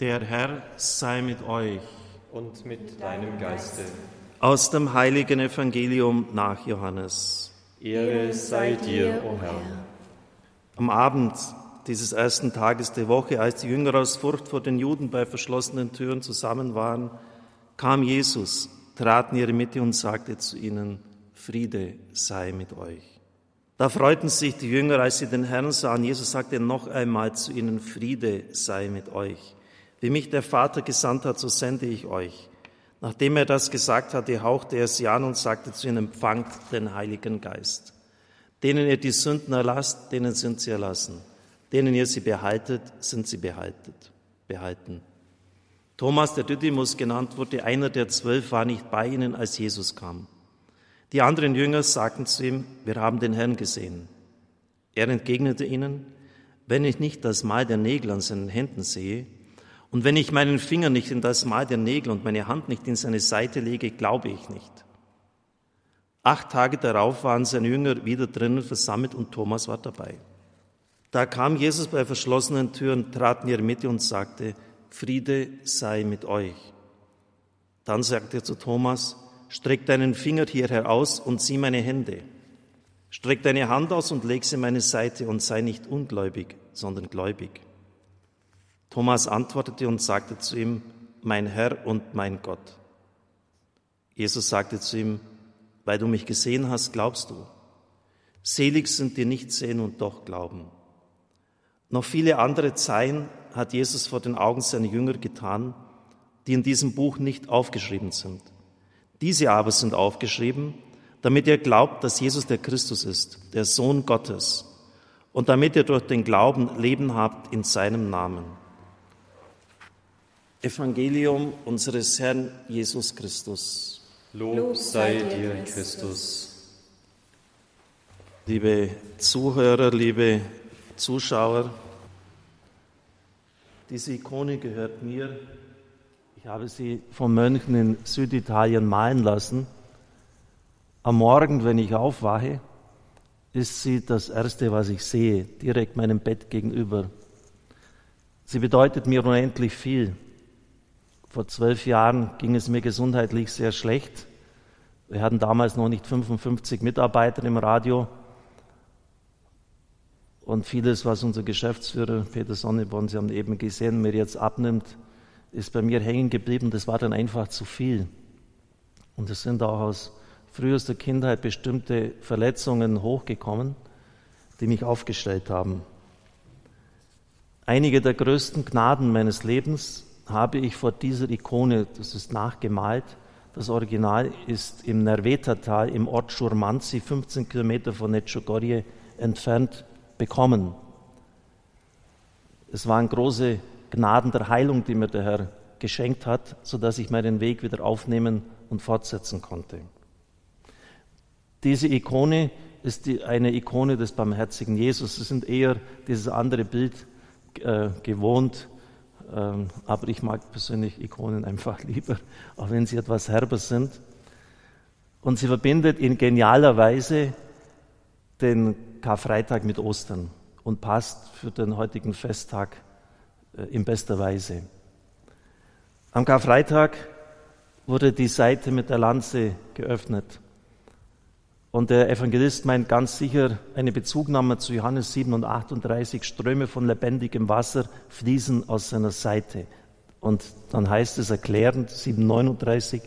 Der Herr sei mit euch. Und mit deinem Geiste. Aus dem heiligen Evangelium nach Johannes. Ehre sei dir, o Herr. Am Abend dieses ersten Tages der Woche, als die Jünger aus Furcht vor den Juden bei verschlossenen Türen zusammen waren, kam Jesus, trat in ihre Mitte und sagte zu ihnen, Friede sei mit euch. Da freuten sich die Jünger, als sie den Herrn sahen. Jesus sagte noch einmal zu ihnen, Friede sei mit euch. Wie mich der Vater gesandt hat, so sende ich euch. Nachdem er das gesagt hatte, hauchte er sie an und sagte zu ihnen, empfangt den Heiligen Geist. Denen ihr die Sünden erlasst, denen sind sie erlassen. Denen ihr sie behaltet, sind sie behaltet, behalten. Thomas, der Didymus genannt wurde, einer der zwölf, war nicht bei ihnen, als Jesus kam. Die anderen Jünger sagten zu ihm, wir haben den Herrn gesehen. Er entgegnete ihnen, wenn ich nicht das Mal der Nägel an seinen Händen sehe und wenn ich meinen Finger nicht in das Mal der Nägel und meine Hand nicht in seine Seite lege, glaube ich nicht. Acht Tage darauf waren seine Jünger wieder drinnen versammelt und Thomas war dabei. Da kam Jesus bei verschlossenen Türen, trat in ihre Mitte und sagte, Friede sei mit euch. Dann sagte er zu Thomas, streck deinen Finger hierher aus und sieh meine Hände. Streck deine Hand aus und leg sie in meine Seite und sei nicht ungläubig, sondern gläubig. Thomas antwortete und sagte zu ihm, mein Herr und mein Gott. Jesus sagte zu ihm, weil du mich gesehen hast, glaubst du. Selig sind die nicht sehen und doch glauben. Noch viele andere Zeichen hat Jesus vor den Augen seiner Jünger getan, die in diesem Buch nicht aufgeschrieben sind. Diese aber sind aufgeschrieben, damit ihr glaubt, dass Jesus der Christus ist, der Sohn Gottes, und damit ihr durch den Glauben Leben habt in seinem Namen. Evangelium unseres Herrn Jesus Christus. Lob sei dir, Christus. Liebe Zuhörer, liebe Zuschauer, diese Ikone gehört mir. Ich habe sie von Mönchen in Süditalien malen lassen. Am Morgen, wenn ich aufwache, ist sie das Erste, was ich sehe, direkt meinem Bett gegenüber. Sie bedeutet mir unendlich viel. Vor zwölf Jahren ging es mir gesundheitlich sehr schlecht. Wir hatten damals noch nicht 55 Mitarbeiter im Radio. Und vieles, was unser Geschäftsführer Peter Sonneborn, Sie haben eben gesehen, mir jetzt abnimmt, ist bei mir hängen geblieben. Das war dann einfach zu viel. Und es sind auch aus frühester Kindheit bestimmte Verletzungen hochgekommen, die mich aufgestellt haben. Einige der größten Gnaden meines Lebens habe ich vor dieser Ikone, das ist nachgemalt, das Original ist im Nerveta-Tal im Ort Schurmanzi, 15 Kilometer von Nechogorje entfernt, bekommen. Es waren große Gnaden der Heilung, die mir der Herr geschenkt hat, sodass ich meinen Weg wieder aufnehmen und fortsetzen konnte. Diese Ikone ist die, eine Ikone des barmherzigen Jesus. Sie sind eher dieses andere Bild äh, gewohnt, aber ich mag persönlich Ikonen einfach lieber, auch wenn sie etwas herber sind. Und sie verbindet in genialer Weise den Karfreitag mit Ostern und passt für den heutigen Festtag äh, in bester Weise. Am Karfreitag wurde die Seite mit der Lanze geöffnet. Und der Evangelist meint ganz sicher eine Bezugnahme zu Johannes 7 und 38, Ströme von lebendigem Wasser fließen aus seiner Seite. Und dann heißt es erklärend, 739,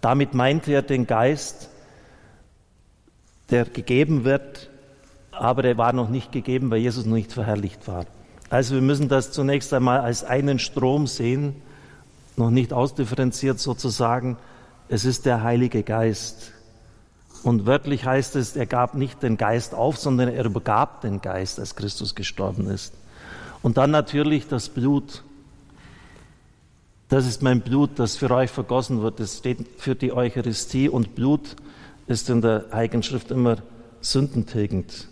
damit meinte er den Geist, der gegeben wird, aber er war noch nicht gegeben, weil Jesus noch nicht verherrlicht war. Also wir müssen das zunächst einmal als einen Strom sehen, noch nicht ausdifferenziert sozusagen. Es ist der Heilige Geist, und wörtlich heißt es, er gab nicht den Geist auf, sondern er übergab den Geist, als Christus gestorben ist. Und dann natürlich das Blut. Das ist mein Blut, das für euch vergossen wird. Das steht für die Eucharistie und Blut ist in der Heiligen Schrift immer sündentilgend.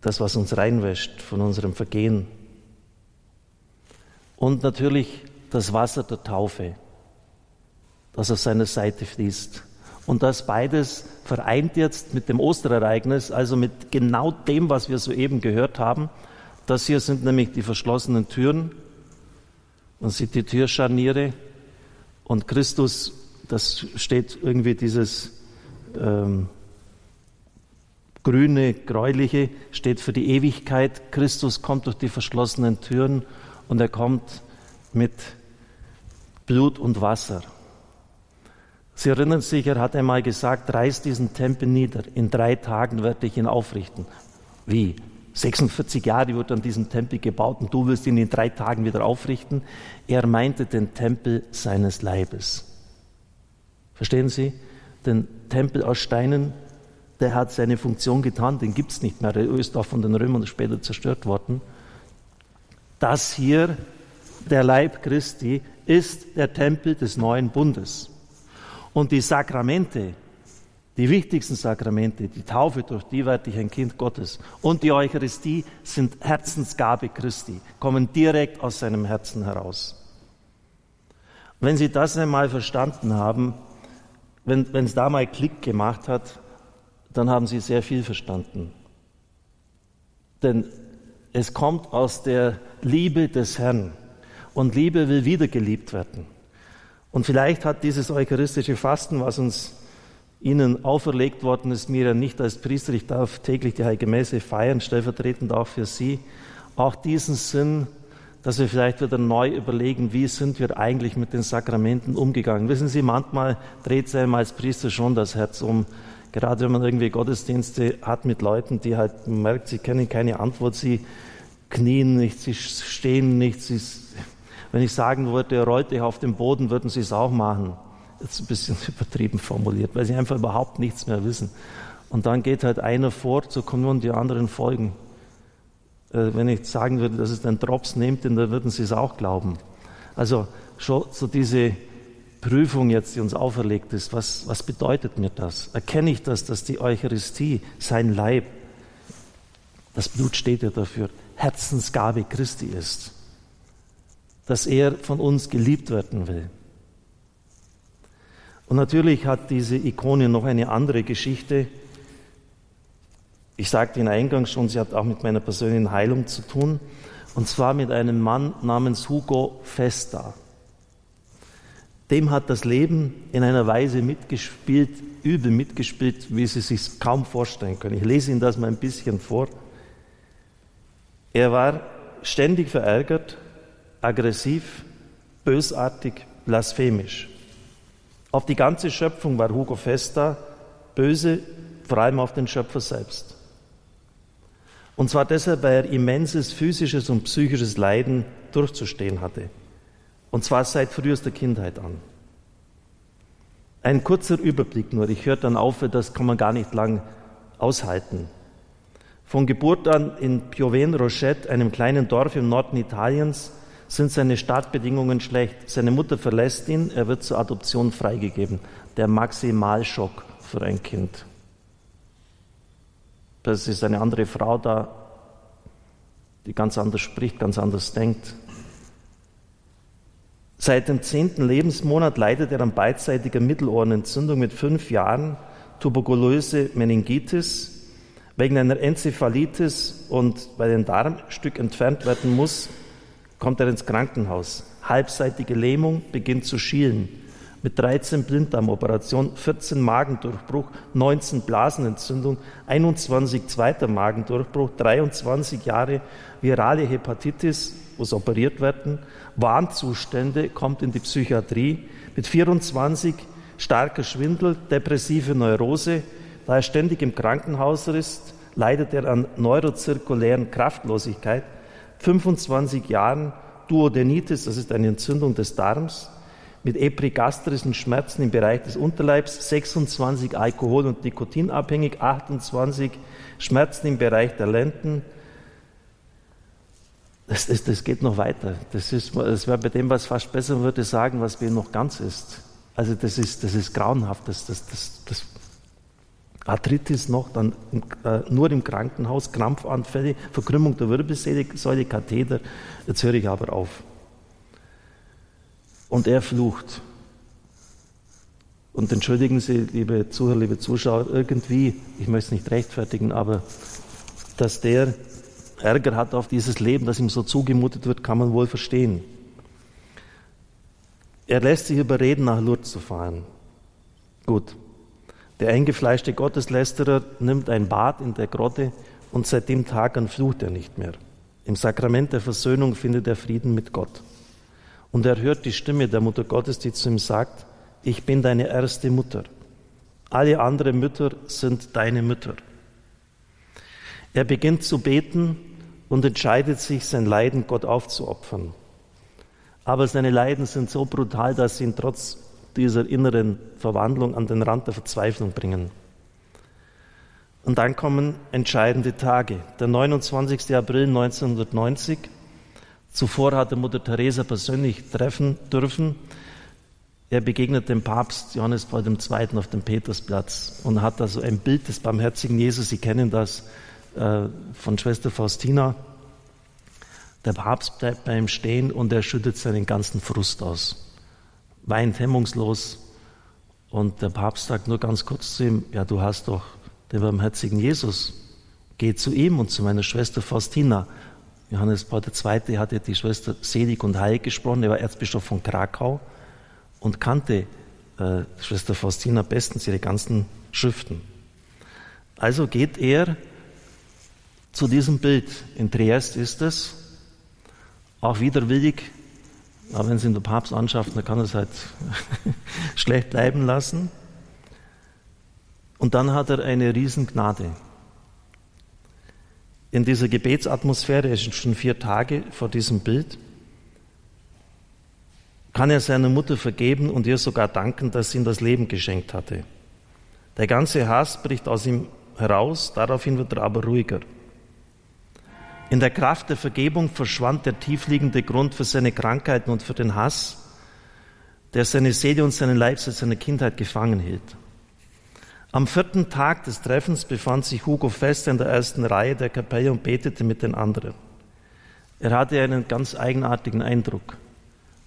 Das, was uns reinwäscht von unserem Vergehen. Und natürlich das Wasser der Taufe, das auf seiner Seite fließt. Und das beides vereint jetzt mit dem Osterereignis, also mit genau dem, was wir soeben gehört haben. Das hier sind nämlich die verschlossenen Türen Man sieht die Türscharniere und Christus, das steht irgendwie dieses ähm, grüne, gräuliche, steht für die Ewigkeit. Christus kommt durch die verschlossenen Türen und er kommt mit Blut und Wasser. Sie erinnern sich, er hat einmal gesagt, reiß diesen Tempel nieder, in drei Tagen werde ich ihn aufrichten. Wie? 46 Jahre wird an diesem Tempel gebaut und du wirst ihn in drei Tagen wieder aufrichten. Er meinte den Tempel seines Leibes. Verstehen Sie? Den Tempel aus Steinen, der hat seine Funktion getan, den gibt es nicht mehr. Der ist auch von den Römern später zerstört worden. Das hier, der Leib Christi, ist der Tempel des neuen Bundes. Und die Sakramente, die wichtigsten Sakramente, die Taufe, durch die werde ich ein Kind Gottes und die Eucharistie sind Herzensgabe Christi, kommen direkt aus seinem Herzen heraus. Wenn Sie das einmal verstanden haben, wenn es da mal Klick gemacht hat, dann haben Sie sehr viel verstanden. Denn es kommt aus der Liebe des Herrn und Liebe will wieder geliebt werden. Und vielleicht hat dieses eucharistische Fasten, was uns Ihnen auferlegt worden ist, mir ja nicht als Priester, ich darf täglich die Heilige Messe feiern, stellvertretend auch für Sie, auch diesen Sinn, dass wir vielleicht wieder neu überlegen, wie sind wir eigentlich mit den Sakramenten umgegangen. Wissen Sie, manchmal dreht sich einem als Priester schon das Herz um, gerade wenn man irgendwie Gottesdienste hat mit Leuten, die halt merkt, sie kennen keine Antwort, sie knien nicht, sie stehen nicht, sie, wenn ich sagen würde, rollt dich auf den Boden, würden sie es auch machen jetzt ein bisschen übertrieben formuliert, weil sie einfach überhaupt nichts mehr wissen. Und dann geht halt einer vor zur Kommunion, die anderen folgen. Äh, wenn ich sagen würde, dass es ein Drops nehmt, dann würden sie es auch glauben. Also schon so diese Prüfung jetzt, die uns auferlegt ist, was, was bedeutet mir das? Erkenne ich das, dass die Eucharistie, sein Leib, das Blut steht ja dafür, Herzensgabe Christi ist, dass er von uns geliebt werden will. Und natürlich hat diese Ikone noch eine andere Geschichte. Ich sagte Ihnen eingangs schon, sie hat auch mit meiner persönlichen Heilung zu tun. Und zwar mit einem Mann namens Hugo Festa. Dem hat das Leben in einer Weise mitgespielt, übel mitgespielt, wie Sie sich kaum vorstellen können. Ich lese Ihnen das mal ein bisschen vor. Er war ständig verärgert, aggressiv, bösartig, blasphemisch. Auf die ganze Schöpfung war Hugo Festa böse, vor allem auf den Schöpfer selbst. Und zwar deshalb, weil er immenses physisches und psychisches Leiden durchzustehen hatte. Und zwar seit frühester Kindheit an. Ein kurzer Überblick nur, ich höre dann auf, das kann man gar nicht lang aushalten. Von Geburt an in Pioven-Rochette, einem kleinen Dorf im Norden Italiens, sind seine Startbedingungen schlecht. Seine Mutter verlässt ihn, er wird zur Adoption freigegeben. Der Maximalschock für ein Kind. Das ist eine andere Frau da, die ganz anders spricht, ganz anders denkt. Seit dem zehnten Lebensmonat leidet er an beidseitiger Mittelohrenentzündung mit fünf Jahren, tuberkulöse Meningitis. Wegen einer Enzephalitis und weil ein Darmstück entfernt werden muss, kommt er ins Krankenhaus. Halbseitige Lähmung beginnt zu schielen. Mit 13 Blinddarmoperationen, 14 Magendurchbruch, 19 Blasenentzündung, 21 zweiter Magendurchbruch, 23 Jahre virale Hepatitis, muss operiert werden, Warnzustände, kommt in die Psychiatrie, mit 24 starker Schwindel, depressive Neurose, da er ständig im Krankenhaus ist, leidet er an neurozirkulären Kraftlosigkeit, 25 Jahren Duodenitis, das ist eine Entzündung des Darms, mit epigastrischen Schmerzen im Bereich des Unterleibs, 26 Alkohol- und Nikotinabhängig, 28 Schmerzen im Bereich der Lenden. Das, das, das geht noch weiter. Das, das wäre bei dem, was fast besser würde, sagen, was bei ihm noch ganz ist. Also das ist, das ist grauenhaft. Das, das, das, das Arthritis noch, dann äh, nur im Krankenhaus, Krampfanfälle, Verkrümmung der Wirbelsäule, Katheter. Jetzt höre ich aber auf. Und er flucht. Und entschuldigen Sie, liebe Zuhörer, liebe Zuschauer, irgendwie, ich möchte es nicht rechtfertigen, aber dass der Ärger hat auf dieses Leben, das ihm so zugemutet wird, kann man wohl verstehen. Er lässt sich überreden, nach Lourdes zu fahren. Gut. Der eingefleischte Gotteslästerer nimmt ein Bad in der Grotte und seit dem Tag an flucht er nicht mehr. Im Sakrament der Versöhnung findet er Frieden mit Gott. Und er hört die Stimme der Mutter Gottes, die zu ihm sagt, ich bin deine erste Mutter. Alle anderen Mütter sind deine Mütter. Er beginnt zu beten und entscheidet sich, sein Leiden Gott aufzuopfern. Aber seine Leiden sind so brutal, dass ihn trotz dieser inneren Verwandlung an den Rand der Verzweiflung bringen. Und dann kommen entscheidende Tage. Der 29. April 1990. Zuvor hatte Mutter Teresa persönlich treffen dürfen. Er begegnet dem Papst Johannes Paul II. auf dem Petersplatz und hat also ein Bild des barmherzigen Jesus. Sie kennen das äh, von Schwester Faustina. Der Papst bleibt bei ihm stehen und er schüttet seinen ganzen Frust aus, weint hemmungslos. Und der Papst sagt nur ganz kurz zu ihm: Ja, du hast doch den barmherzigen Jesus. Geh zu ihm und zu meiner Schwester Faustina. Johannes Paul II. hatte die Schwester selig und heil gesprochen. Er war Erzbischof von Krakau und kannte äh, Schwester Faustina bestens ihre ganzen Schriften. Also geht er zu diesem Bild. In Triest ist es auch widerwillig, aber wenn es in der Papst anschafft, dann kann er es halt schlecht bleiben lassen. Und dann hat er eine Riesengnade. In dieser Gebetsatmosphäre, es sind schon vier Tage vor diesem Bild, kann er seiner Mutter vergeben und ihr sogar danken, dass sie ihm das Leben geschenkt hatte. Der ganze Hass bricht aus ihm heraus, daraufhin wird er aber ruhiger. In der Kraft der Vergebung verschwand der tiefliegende Grund für seine Krankheiten und für den Hass, der seine Seele und seinen Leib seit seiner Kindheit gefangen hielt. Am vierten Tag des Treffens befand sich Hugo fest in der ersten Reihe der Kapelle und betete mit den anderen. Er hatte einen ganz eigenartigen Eindruck.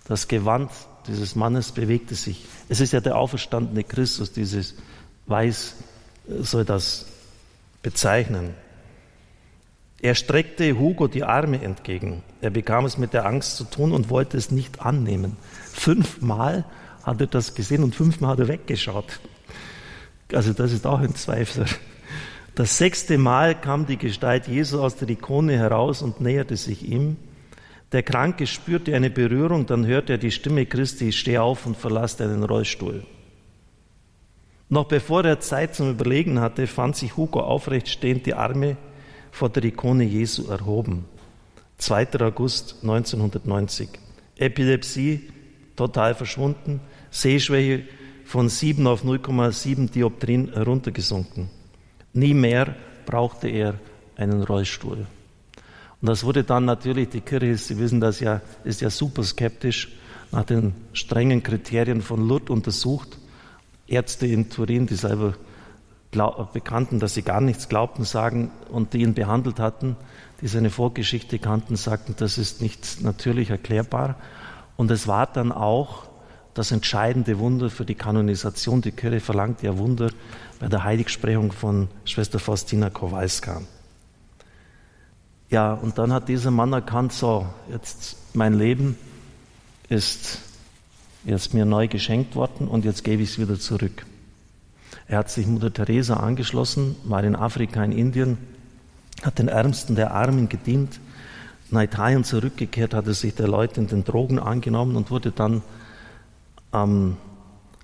Das Gewand dieses Mannes bewegte sich. Es ist ja der auferstandene Christus, dieses Weiß soll das bezeichnen. Er streckte Hugo die Arme entgegen. Er bekam es mit der Angst zu tun und wollte es nicht annehmen. Fünfmal hat er das gesehen und fünfmal hat er weggeschaut. Also das ist auch ein Zweifler. Das sechste Mal kam die Gestalt Jesu aus der Ikone heraus und näherte sich ihm. Der Kranke spürte eine Berührung, dann hörte er die Stimme Christi, steh auf und verlass deinen Rollstuhl. Noch bevor er Zeit zum Überlegen hatte, fand sich Hugo aufrecht stehend, die Arme vor der Ikone Jesu erhoben. 2. August 1990. Epilepsie total verschwunden, Sehschwäche von 7 auf 0,7 Dioptrien heruntergesunken. Nie mehr brauchte er einen Rollstuhl. Und das wurde dann natürlich, die Kirche, Sie wissen das ja, ist ja super skeptisch, nach den strengen Kriterien von Lourdes untersucht. Ärzte in Turin, die selber bekannten, dass sie gar nichts glaubten, sagen und die ihn behandelt hatten, die seine Vorgeschichte kannten, sagten, das ist nicht natürlich erklärbar. Und es war dann auch das entscheidende Wunder für die Kanonisation. Die Kirche verlangt ja Wunder bei der Heiligsprechung von Schwester Faustina Kowalska. Ja, und dann hat dieser Mann erkannt, so, jetzt mein Leben ist jetzt mir neu geschenkt worden und jetzt gebe ich es wieder zurück. Er hat sich Mutter Teresa angeschlossen, war in Afrika, in Indien, hat den Ärmsten der Armen gedient, nach Italien zurückgekehrt, hat er sich der Leute in den Drogen angenommen und wurde dann am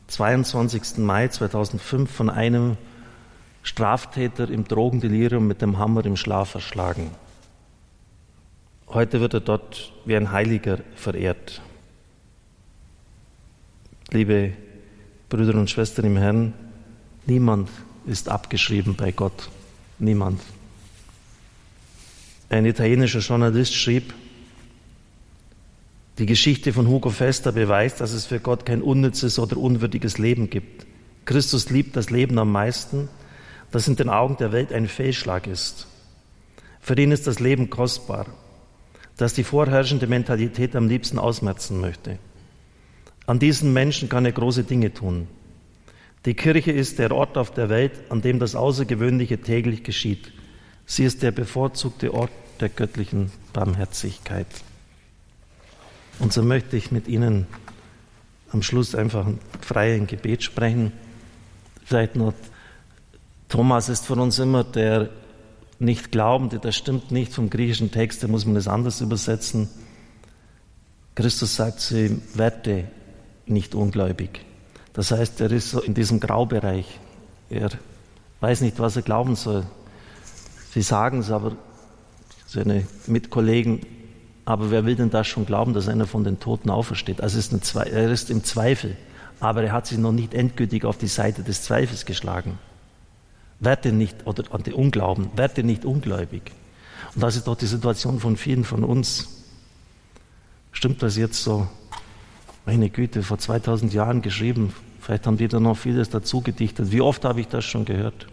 22. Mai 2005 von einem Straftäter im Drogendelirium mit dem Hammer im Schlaf erschlagen. Heute wird er dort wie ein Heiliger verehrt. Liebe Brüder und Schwestern im Herrn, niemand ist abgeschrieben bei Gott. Niemand. Ein italienischer Journalist schrieb, die Geschichte von Hugo Fester beweist, dass es für Gott kein unnützes oder unwürdiges Leben gibt. Christus liebt das Leben am meisten, das in den Augen der Welt ein Fehlschlag ist. Für ihn ist das Leben kostbar, das die vorherrschende Mentalität am liebsten ausmerzen möchte. An diesen Menschen kann er große Dinge tun. Die Kirche ist der Ort auf der Welt, an dem das Außergewöhnliche täglich geschieht. Sie ist der bevorzugte Ort der göttlichen Barmherzigkeit. Und so möchte ich mit Ihnen am Schluss einfach frei ein Gebet sprechen. Vielleicht noch, Thomas ist von uns immer der nicht Glaubende, das stimmt nicht vom griechischen Text, da muss man das anders übersetzen. Christus sagt zu ihm, werde nicht ungläubig. Das heißt, er ist so in diesem Graubereich. Er weiß nicht, was er glauben soll. Sie sagen es aber, seine Mitkollegen, aber wer will denn das schon glauben, dass einer von den Toten aufersteht? Also ist er ist im Zweifel, aber er hat sich noch nicht endgültig auf die Seite des Zweifels geschlagen. Werde nicht, oder an den Unglauben, werde nicht ungläubig. Und das ist doch die Situation von vielen von uns. Stimmt das jetzt so? Meine Güte, vor 2000 Jahren geschrieben. Vielleicht haben die da noch vieles dazu gedichtet. Wie oft habe ich das schon gehört?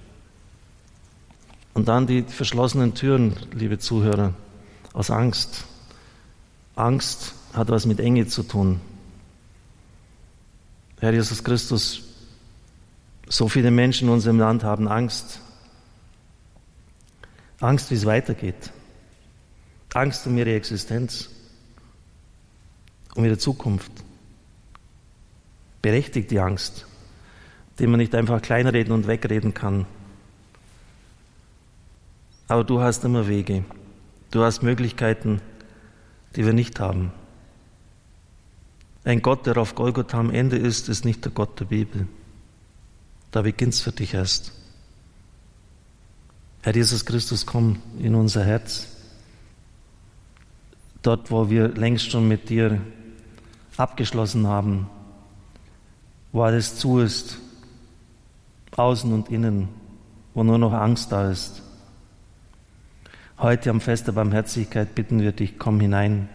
Und dann die verschlossenen Türen, liebe Zuhörer, aus Angst. Angst hat was mit Enge zu tun. Herr Jesus Christus, so viele Menschen in unserem Land haben Angst. Angst, wie es weitergeht. Angst um ihre Existenz, um ihre Zukunft. Berechtigt die Angst, die man nicht einfach kleinreden und wegreden kann. Aber du hast immer Wege. Du hast Möglichkeiten, die wir nicht haben. Ein Gott, der auf Golgotha am Ende ist, ist nicht der Gott der Bibel. Da beginnt es für dich erst. Herr Jesus Christus, komm in unser Herz. Dort, wo wir längst schon mit dir abgeschlossen haben, wo alles zu ist, außen und innen, wo nur noch Angst da ist. Heute am Fest der Barmherzigkeit bitten wir dich, komm hinein.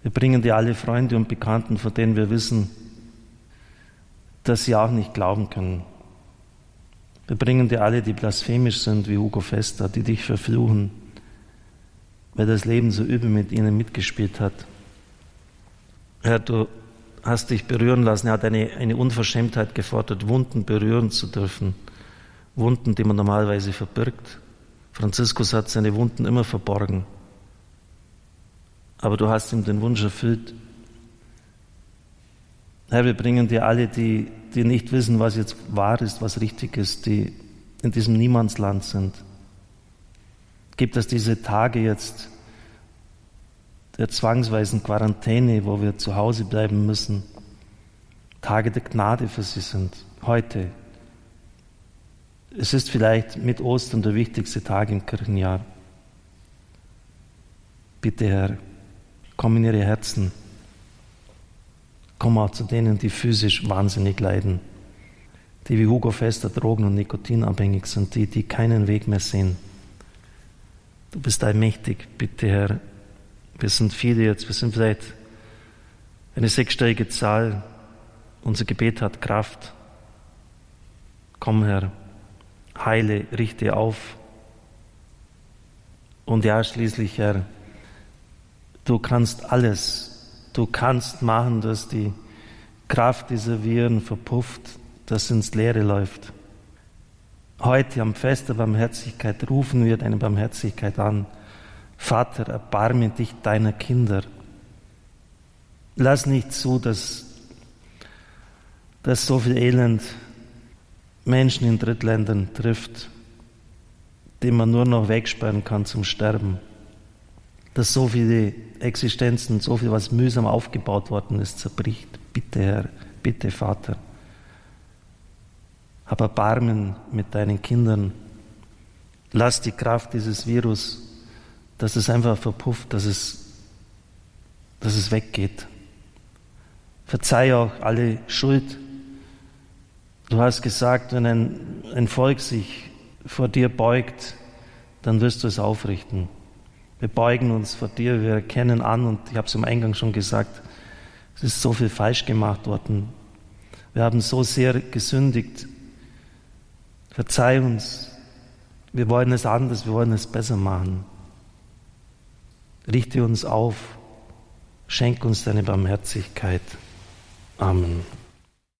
Wir bringen dir alle Freunde und Bekannten, von denen wir wissen, dass sie auch nicht glauben können. Wir bringen dir alle, die blasphemisch sind, wie Hugo Fester, die dich verfluchen, weil das Leben so übel mit ihnen mitgespielt hat. Herr, du hast dich berühren lassen. Er hat eine, eine Unverschämtheit gefordert, Wunden berühren zu dürfen. Wunden, die man normalerweise verbirgt. Franziskus hat seine Wunden immer verborgen. Aber du hast ihm den Wunsch erfüllt. Herr, wir bringen dir alle, die, die nicht wissen, was jetzt wahr ist, was richtig ist, die in diesem Niemandsland sind. Gibt es diese Tage jetzt der zwangsweisen Quarantäne, wo wir zu Hause bleiben müssen, Tage der Gnade für sie sind, heute, es ist vielleicht mit Ostern der wichtigste Tag im Kirchenjahr. Bitte, Herr, komm in ihre Herzen. Komm auch zu denen, die physisch wahnsinnig leiden, die wie Hugo Fester Drogen- und Nikotinabhängig sind, die, die keinen Weg mehr sehen. Du bist allmächtig, bitte, Herr. Wir sind viele jetzt, wir sind vielleicht eine sechsstellige Zahl. Unser Gebet hat Kraft. Komm, Herr heile, richte auf. Und ja, schließlich, Herr, du kannst alles, du kannst machen, dass die Kraft dieser Viren verpufft, dass ins Leere läuft. Heute am Fest der Barmherzigkeit rufen wir deine Barmherzigkeit an. Vater, erbarme dich deiner Kinder. Lass nicht zu, dass, dass so viel Elend Menschen in Drittländern trifft, die man nur noch wegsperren kann zum Sterben. Dass so viele Existenzen, so viel, was mühsam aufgebaut worden ist, zerbricht. Bitte, Herr, bitte, Vater. Hab Erbarmen mit deinen Kindern. Lass die Kraft dieses Virus, dass es einfach verpufft, dass es, dass es weggeht. Verzeih auch alle Schuld, Du hast gesagt, wenn ein, ein Volk sich vor dir beugt, dann wirst du es aufrichten. Wir beugen uns vor dir, wir erkennen an, und ich habe es im Eingang schon gesagt, es ist so viel falsch gemacht worden. Wir haben so sehr gesündigt. Verzeih uns. Wir wollen es anders, wir wollen es besser machen. Richte uns auf. Schenk uns deine Barmherzigkeit. Amen.